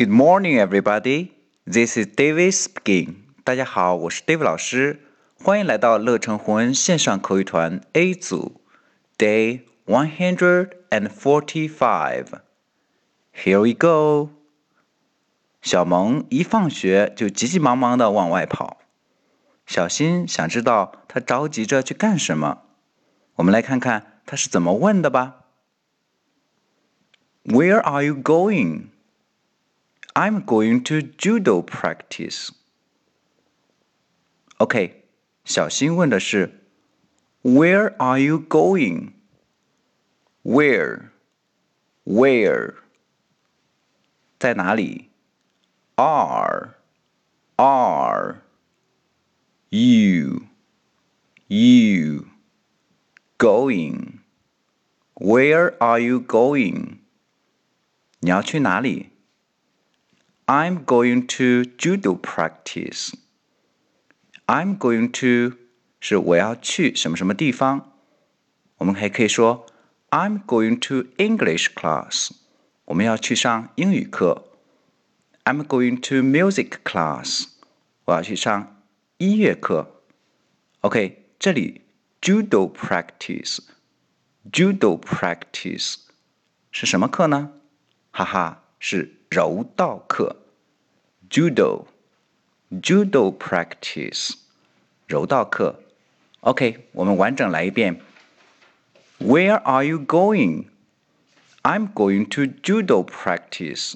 Good morning, everybody. This is David speaking. 大家好，我是 David 老师，欢迎来到乐成宏恩线上口语团 A 组，Day one hundred and forty-five. Here we go. 小萌一放学就急急忙忙的往外跑。小新想知道他着急着去干什么。我们来看看他是怎么问的吧。Where are you going? I'm going to judo practice. OK，小新问的是 Where are you going? Where? Where? 在哪里？Are? Are? You? You? Going? Where are you going? 你要去哪里 ？I'm going to judo practice. I'm going to 是我要去什么什么地方。我们还可以说 I'm going to English class. 我们要去上英语课。I'm going to music class. 我要去上音乐课。OK，这里 judo practice，judo practice 是什么课呢？哈哈，是柔道课。 judo，judo practice，柔道课。OK，我们完整来一遍。Where are you going? I'm going to judo practice.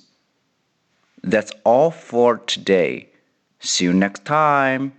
That's all for today. See you next time.